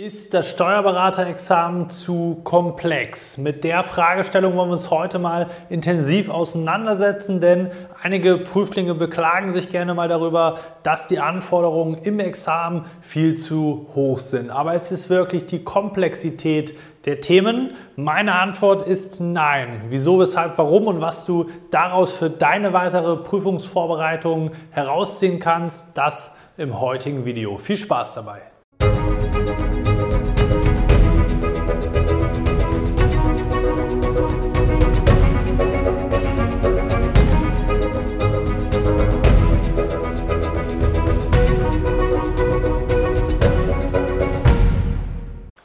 Ist das Steuerberaterexamen zu komplex? Mit der Fragestellung wollen wir uns heute mal intensiv auseinandersetzen, denn einige Prüflinge beklagen sich gerne mal darüber, dass die Anforderungen im Examen viel zu hoch sind. Aber es ist wirklich die Komplexität der Themen. Meine Antwort ist nein. Wieso, weshalb, warum und was du daraus für deine weitere Prüfungsvorbereitung herausziehen kannst, das im heutigen Video. Viel Spaß dabei!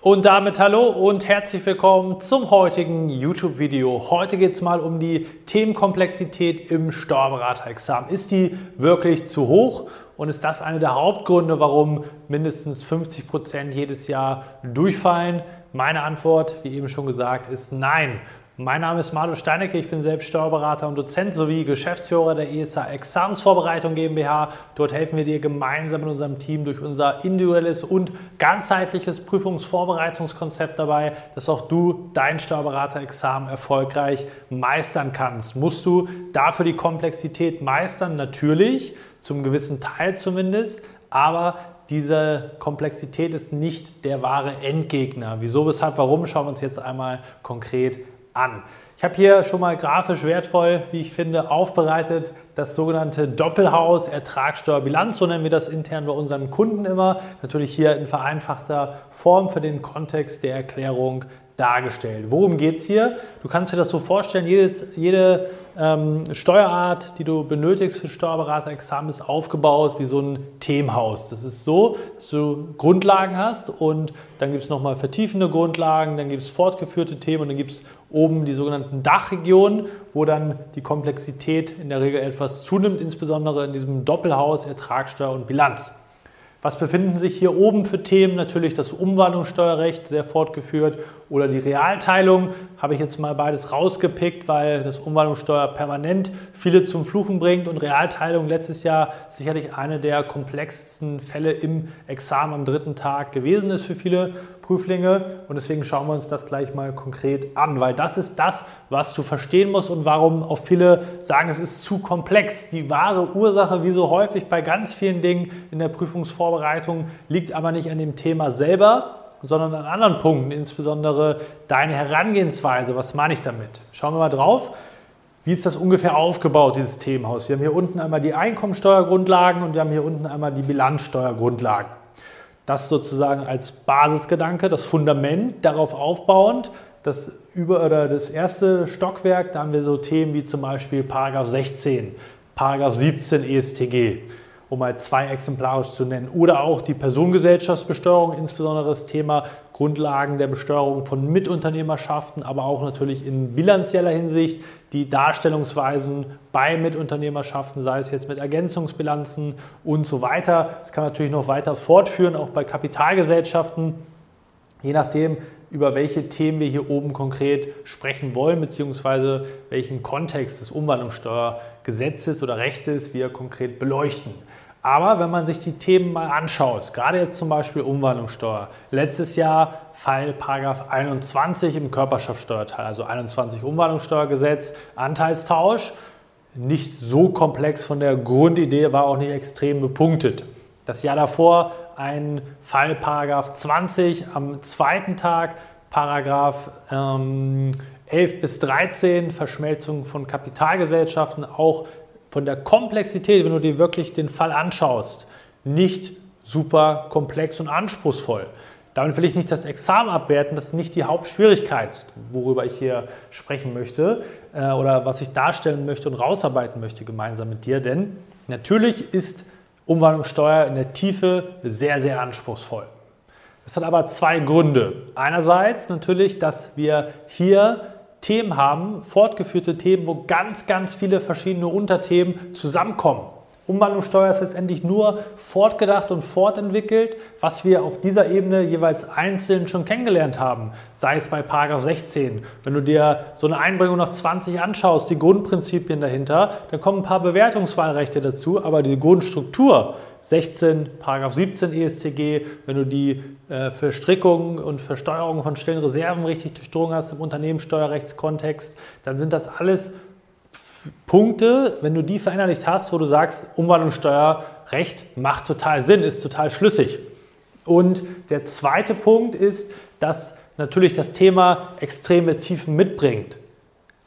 Und damit hallo und herzlich willkommen zum heutigen YouTube-Video. Heute geht es mal um die Themenkomplexität im Steuerberaterexamen. Ist die wirklich zu hoch und ist das einer der Hauptgründe, warum mindestens 50 Prozent jedes Jahr durchfallen? Meine Antwort, wie eben schon gesagt, ist nein. Mein Name ist Marlo Steinecke, ich bin selbst Steuerberater und Dozent sowie Geschäftsführer der ESA Examensvorbereitung GmbH. Dort helfen wir dir gemeinsam mit unserem Team durch unser individuelles und ganzheitliches Prüfungsvorbereitungskonzept dabei, dass auch du dein Steuerberaterexamen erfolgreich meistern kannst. Musst du dafür die Komplexität meistern? Natürlich, zum gewissen Teil zumindest, aber diese Komplexität ist nicht der wahre Endgegner. Wieso, weshalb, warum, schauen wir uns jetzt einmal konkret an. Ich habe hier schon mal grafisch wertvoll, wie ich finde, aufbereitet das sogenannte Doppelhaus Ertragssteuerbilanz, so nennen wir das intern bei unseren Kunden immer. Natürlich hier in vereinfachter Form für den Kontext der Erklärung dargestellt. Worum geht es hier? Du kannst dir das so vorstellen, jedes, jede ähm, Steuerart, die du benötigst für Steuerberaterexamen, ist aufgebaut wie so ein Themenhaus. Das ist so, dass du Grundlagen hast und dann gibt es nochmal vertiefende Grundlagen, dann gibt es fortgeführte Themen und dann gibt es oben die sogenannten Dachregionen, wo dann die Komplexität in der Regel etwas zunimmt, insbesondere in diesem Doppelhaus Ertragssteuer und Bilanz. Was befinden sich hier oben für Themen? Natürlich das Umwandlungssteuerrecht, sehr fortgeführt, oder die Realteilung. Habe ich jetzt mal beides rausgepickt, weil das Umwandlungssteuer permanent viele zum Fluchen bringt und Realteilung letztes Jahr sicherlich eine der komplexesten Fälle im Examen am dritten Tag gewesen ist für viele Prüflinge. Und deswegen schauen wir uns das gleich mal konkret an, weil das ist das, was du verstehen musst und warum auch viele sagen, es ist zu komplex. Die wahre Ursache, wie so häufig bei ganz vielen Dingen in der Prüfungsvorbereitung, liegt aber nicht an dem Thema selber, sondern an anderen Punkten, insbesondere deine Herangehensweise. Was meine ich damit? Schauen wir mal drauf. Wie ist das ungefähr aufgebaut, dieses Themenhaus? Wir haben hier unten einmal die Einkommensteuergrundlagen und wir haben hier unten einmal die Bilanzsteuergrundlagen. Das sozusagen als Basisgedanke, das Fundament, darauf aufbauend. Das, über, oder das erste Stockwerk, da haben wir so Themen wie zum Beispiel Paragraph 16, Paragraph 17 ESTG, um mal zwei exemplarisch zu nennen. Oder auch die Personengesellschaftsbesteuerung, insbesondere das Thema Grundlagen der Besteuerung von Mitunternehmerschaften, aber auch natürlich in bilanzieller Hinsicht die Darstellungsweisen bei Mitunternehmerschaften, sei es jetzt mit Ergänzungsbilanzen und so weiter. Das kann natürlich noch weiter fortführen, auch bei Kapitalgesellschaften, je nachdem, über welche Themen wir hier oben konkret sprechen wollen, beziehungsweise welchen Kontext des Umwandlungssteuergesetzes oder Rechtes wir konkret beleuchten. Aber wenn man sich die Themen mal anschaut, gerade jetzt zum Beispiel Umwandlungssteuer, letztes Jahr Fall 21 im Körperschaftssteuerteil, also 21 Umwandlungssteuergesetz, Anteilstausch, nicht so komplex von der Grundidee, war auch nicht extrem bepunktet. Das Jahr davor ein Fall 20 am zweiten Tag, Paragraph ähm, 11 bis 13, Verschmelzung von Kapitalgesellschaften, auch von der Komplexität, wenn du dir wirklich den Fall anschaust, nicht super komplex und anspruchsvoll. Damit will ich nicht das Examen abwerten, das ist nicht die Hauptschwierigkeit, worüber ich hier sprechen möchte äh, oder was ich darstellen möchte und rausarbeiten möchte gemeinsam mit dir. Denn natürlich ist Umwandlungssteuer in der Tiefe sehr, sehr anspruchsvoll. Das hat aber zwei Gründe. Einerseits natürlich, dass wir hier Themen haben, fortgeführte Themen, wo ganz, ganz viele verschiedene Unterthemen zusammenkommen. Umwandlungssteuer ist letztendlich nur fortgedacht und fortentwickelt, was wir auf dieser Ebene jeweils einzeln schon kennengelernt haben. Sei es bei Paragraph 16. Wenn du dir so eine Einbringung nach 20 anschaust, die Grundprinzipien dahinter, dann kommen ein paar Bewertungswahlrechte dazu, aber die Grundstruktur 16, Paragraph 17 ESTG, wenn du die äh, Verstrickung und Versteuerung von stillen Reserven richtig durchdrungen hast im Unternehmenssteuerrechtskontext, dann sind das alles Punkte, wenn du die verinnerlicht hast, wo du sagst, Umwandlungssteuerrecht macht total Sinn, ist total schlüssig. Und der zweite Punkt ist, dass natürlich das Thema extreme Tiefen mitbringt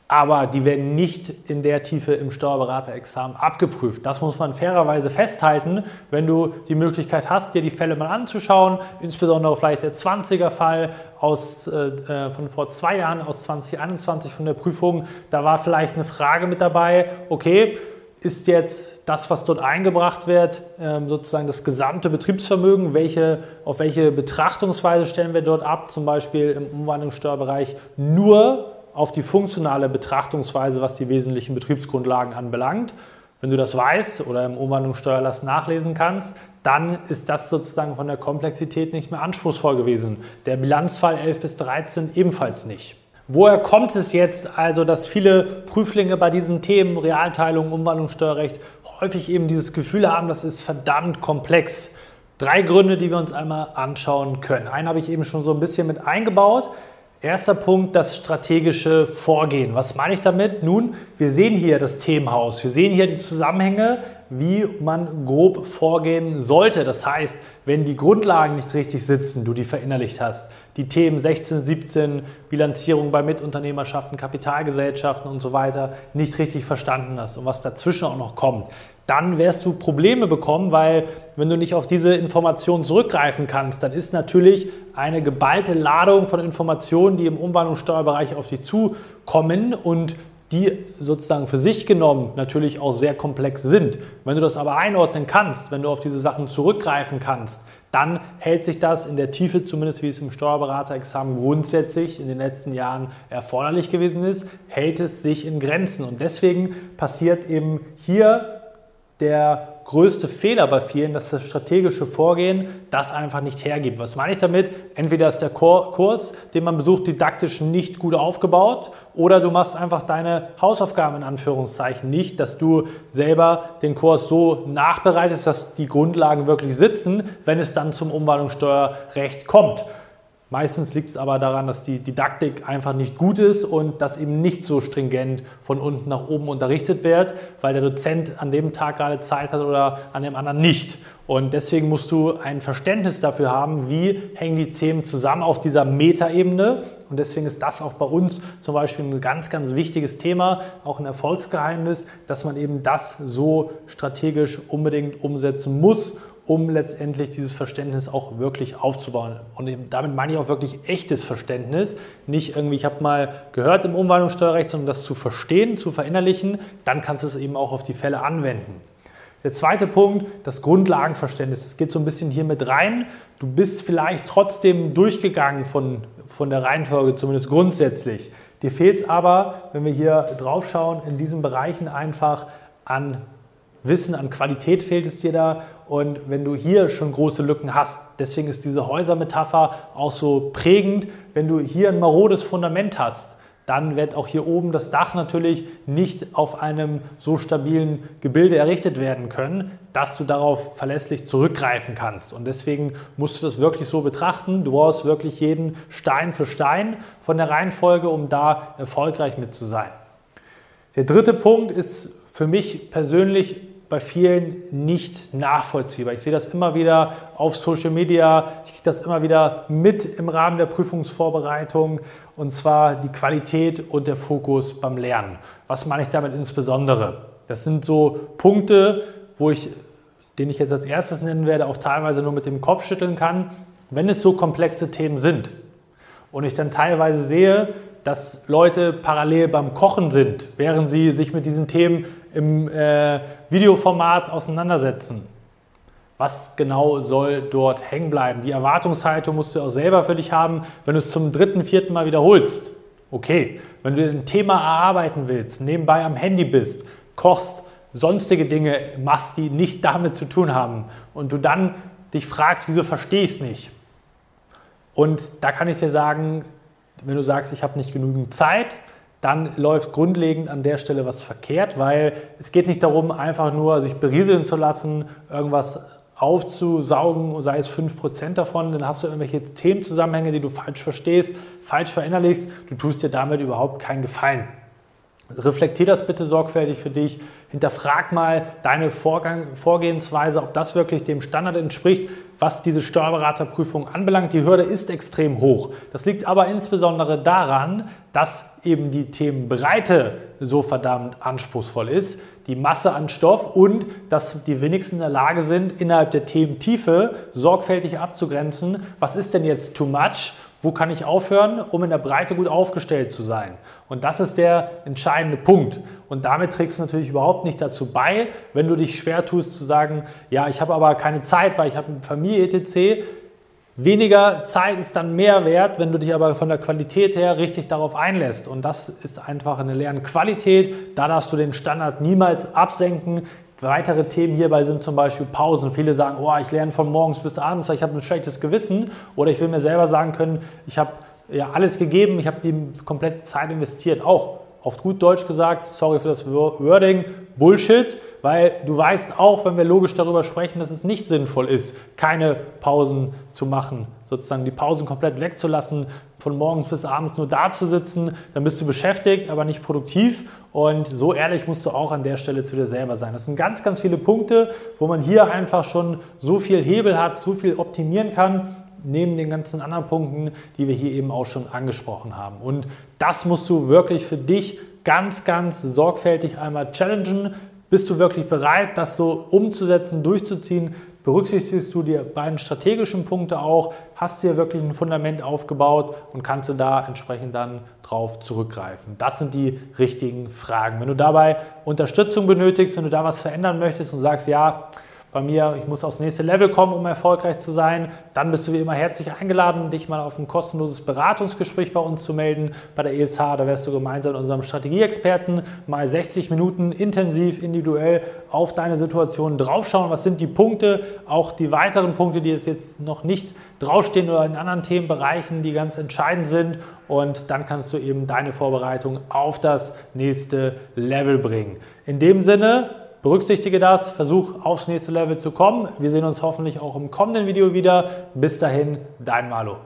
aber die werden nicht in der Tiefe im Steuerberaterexamen abgeprüft. Das muss man fairerweise festhalten, wenn du die Möglichkeit hast, dir die Fälle mal anzuschauen, insbesondere vielleicht der 20er-Fall aus, äh, äh, von vor zwei Jahren, aus 2021 von der Prüfung. Da war vielleicht eine Frage mit dabei, okay, ist jetzt das, was dort eingebracht wird, ähm, sozusagen das gesamte Betriebsvermögen, welche, auf welche Betrachtungsweise stellen wir dort ab, zum Beispiel im Umwandlungssteuerbereich nur auf die funktionale Betrachtungsweise, was die wesentlichen Betriebsgrundlagen anbelangt. Wenn du das weißt oder im Umwandlungssteuerlass nachlesen kannst, dann ist das sozusagen von der Komplexität nicht mehr anspruchsvoll gewesen. Der Bilanzfall 11 bis 13 ebenfalls nicht. Woher kommt es jetzt also, dass viele Prüflinge bei diesen Themen Realteilung, Umwandlungssteuerrecht häufig eben dieses Gefühl haben, das ist verdammt komplex? Drei Gründe, die wir uns einmal anschauen können. Einen habe ich eben schon so ein bisschen mit eingebaut. Erster Punkt, das strategische Vorgehen. Was meine ich damit? Nun, wir sehen hier das Themenhaus, wir sehen hier die Zusammenhänge, wie man grob vorgehen sollte. Das heißt, wenn die Grundlagen nicht richtig sitzen, du die verinnerlicht hast, die Themen 16, 17, Bilanzierung bei Mitunternehmerschaften, Kapitalgesellschaften und so weiter nicht richtig verstanden hast und was dazwischen auch noch kommt, dann wirst du Probleme bekommen, weil wenn du nicht auf diese Informationen zurückgreifen kannst, dann ist natürlich eine geballte Ladung von Informationen, die im Umwandlungssteuerbereich auf dich zukommen und die sozusagen für sich genommen natürlich auch sehr komplex sind. Wenn du das aber einordnen kannst, wenn du auf diese Sachen zurückgreifen kannst, dann hält sich das in der Tiefe, zumindest wie es im Steuerberaterexamen grundsätzlich in den letzten Jahren erforderlich gewesen ist, hält es sich in Grenzen. Und deswegen passiert eben hier der größte Fehler bei vielen, dass das strategische Vorgehen das einfach nicht hergibt. Was meine ich damit? Entweder ist der Kurs, den man besucht, didaktisch nicht gut aufgebaut oder du machst einfach deine Hausaufgaben in Anführungszeichen nicht, dass du selber den Kurs so nachbereitest, dass die Grundlagen wirklich sitzen, wenn es dann zum Umwandlungssteuerrecht kommt. Meistens liegt es aber daran, dass die Didaktik einfach nicht gut ist und dass eben nicht so stringent von unten nach oben unterrichtet wird, weil der Dozent an dem Tag gerade Zeit hat oder an dem anderen nicht. Und deswegen musst du ein Verständnis dafür haben, wie hängen die Themen zusammen auf dieser Metaebene. Und deswegen ist das auch bei uns zum Beispiel ein ganz, ganz wichtiges Thema, auch ein Erfolgsgeheimnis, dass man eben das so strategisch unbedingt umsetzen muss um letztendlich dieses Verständnis auch wirklich aufzubauen. Und damit meine ich auch wirklich echtes Verständnis. Nicht irgendwie, ich habe mal gehört im Umwandlungssteuerrecht, sondern das zu verstehen, zu verinnerlichen, dann kannst du es eben auch auf die Fälle anwenden. Der zweite Punkt, das Grundlagenverständnis. Das geht so ein bisschen hier mit rein. Du bist vielleicht trotzdem durchgegangen von, von der Reihenfolge, zumindest grundsätzlich. Dir fehlt es aber, wenn wir hier drauf schauen, in diesen Bereichen einfach an Wissen, an Qualität fehlt es dir da. Und wenn du hier schon große Lücken hast, deswegen ist diese Häusermetapher auch so prägend, wenn du hier ein marodes Fundament hast, dann wird auch hier oben das Dach natürlich nicht auf einem so stabilen Gebilde errichtet werden können, dass du darauf verlässlich zurückgreifen kannst. Und deswegen musst du das wirklich so betrachten. Du brauchst wirklich jeden Stein für Stein von der Reihenfolge, um da erfolgreich mit zu sein. Der dritte Punkt ist für mich persönlich bei vielen nicht nachvollziehbar. Ich sehe das immer wieder auf Social Media, ich kriege das immer wieder mit im Rahmen der Prüfungsvorbereitung und zwar die Qualität und der Fokus beim Lernen. Was meine ich damit insbesondere? Das sind so Punkte, wo ich, den ich jetzt als erstes nennen werde, auch teilweise nur mit dem Kopf schütteln kann, wenn es so komplexe Themen sind und ich dann teilweise sehe, dass Leute parallel beim Kochen sind, während sie sich mit diesen Themen im äh, Videoformat auseinandersetzen. Was genau soll dort hängen bleiben? Die Erwartungshaltung musst du auch selber für dich haben, wenn du es zum dritten, vierten Mal wiederholst. Okay, wenn du ein Thema erarbeiten willst, nebenbei am Handy bist, kochst, sonstige Dinge machst, die nicht damit zu tun haben und du dann dich fragst, wieso verstehe ich es nicht? Und da kann ich dir sagen, wenn du sagst, ich habe nicht genügend Zeit, dann läuft grundlegend an der Stelle was verkehrt, weil es geht nicht darum, einfach nur sich berieseln zu lassen, irgendwas aufzusaugen, sei es 5% davon, dann hast du irgendwelche Themenzusammenhänge, die du falsch verstehst, falsch verinnerlichst, du tust dir damit überhaupt keinen Gefallen. Reflektier das bitte sorgfältig für dich. Hinterfrag mal deine Vorgang, Vorgehensweise, ob das wirklich dem Standard entspricht, was diese Steuerberaterprüfung anbelangt. Die Hürde ist extrem hoch. Das liegt aber insbesondere daran, dass eben die Themenbreite so verdammt anspruchsvoll ist, die Masse an Stoff und dass die wenigsten in der Lage sind, innerhalb der Thementiefe sorgfältig abzugrenzen, was ist denn jetzt too much wo kann ich aufhören, um in der Breite gut aufgestellt zu sein? Und das ist der entscheidende Punkt. Und damit trägst du natürlich überhaupt nicht dazu bei, wenn du dich schwer tust zu sagen, ja, ich habe aber keine Zeit, weil ich habe eine Familie etc. Weniger Zeit ist dann mehr wert, wenn du dich aber von der Qualität her richtig darauf einlässt. Und das ist einfach eine Lernqualität. Da darfst du den Standard niemals absenken. Weitere Themen hierbei sind zum Beispiel Pausen. Viele sagen, oh, ich lerne von morgens bis abends, weil ich habe ein schlechtes Gewissen. Oder ich will mir selber sagen können, ich habe ja alles gegeben, ich habe die komplette Zeit investiert. Auch auf gut Deutsch gesagt, sorry für das Wording, Bullshit, weil du weißt auch, wenn wir logisch darüber sprechen, dass es nicht sinnvoll ist, keine Pausen zu machen, sozusagen die Pausen komplett wegzulassen, von morgens bis abends nur da zu sitzen, dann bist du beschäftigt, aber nicht produktiv und so ehrlich musst du auch an der Stelle zu dir selber sein. Das sind ganz, ganz viele Punkte, wo man hier einfach schon so viel Hebel hat, so viel optimieren kann, neben den ganzen anderen Punkten, die wir hier eben auch schon angesprochen haben. Und das musst du wirklich für dich ganz, ganz sorgfältig einmal challengen. Bist du wirklich bereit, das so umzusetzen, durchzuziehen? Berücksichtigst du die beiden strategischen Punkte auch? Hast du hier wirklich ein Fundament aufgebaut und kannst du da entsprechend dann drauf zurückgreifen? Das sind die richtigen Fragen. Wenn du dabei Unterstützung benötigst, wenn du da was verändern möchtest und sagst, ja, bei mir, ich muss aufs nächste Level kommen, um erfolgreich zu sein, dann bist du wie immer herzlich eingeladen, dich mal auf ein kostenloses Beratungsgespräch bei uns zu melden, bei der ESH. Da wirst du gemeinsam mit unserem Strategieexperten mal 60 Minuten intensiv, individuell auf deine Situation draufschauen. Was sind die Punkte, auch die weiteren Punkte, die jetzt noch nicht draufstehen oder in anderen Themenbereichen, die ganz entscheidend sind. Und dann kannst du eben deine Vorbereitung auf das nächste Level bringen. In dem Sinne, Berücksichtige das, versuch aufs nächste Level zu kommen. Wir sehen uns hoffentlich auch im kommenden Video wieder. Bis dahin, dein Malo.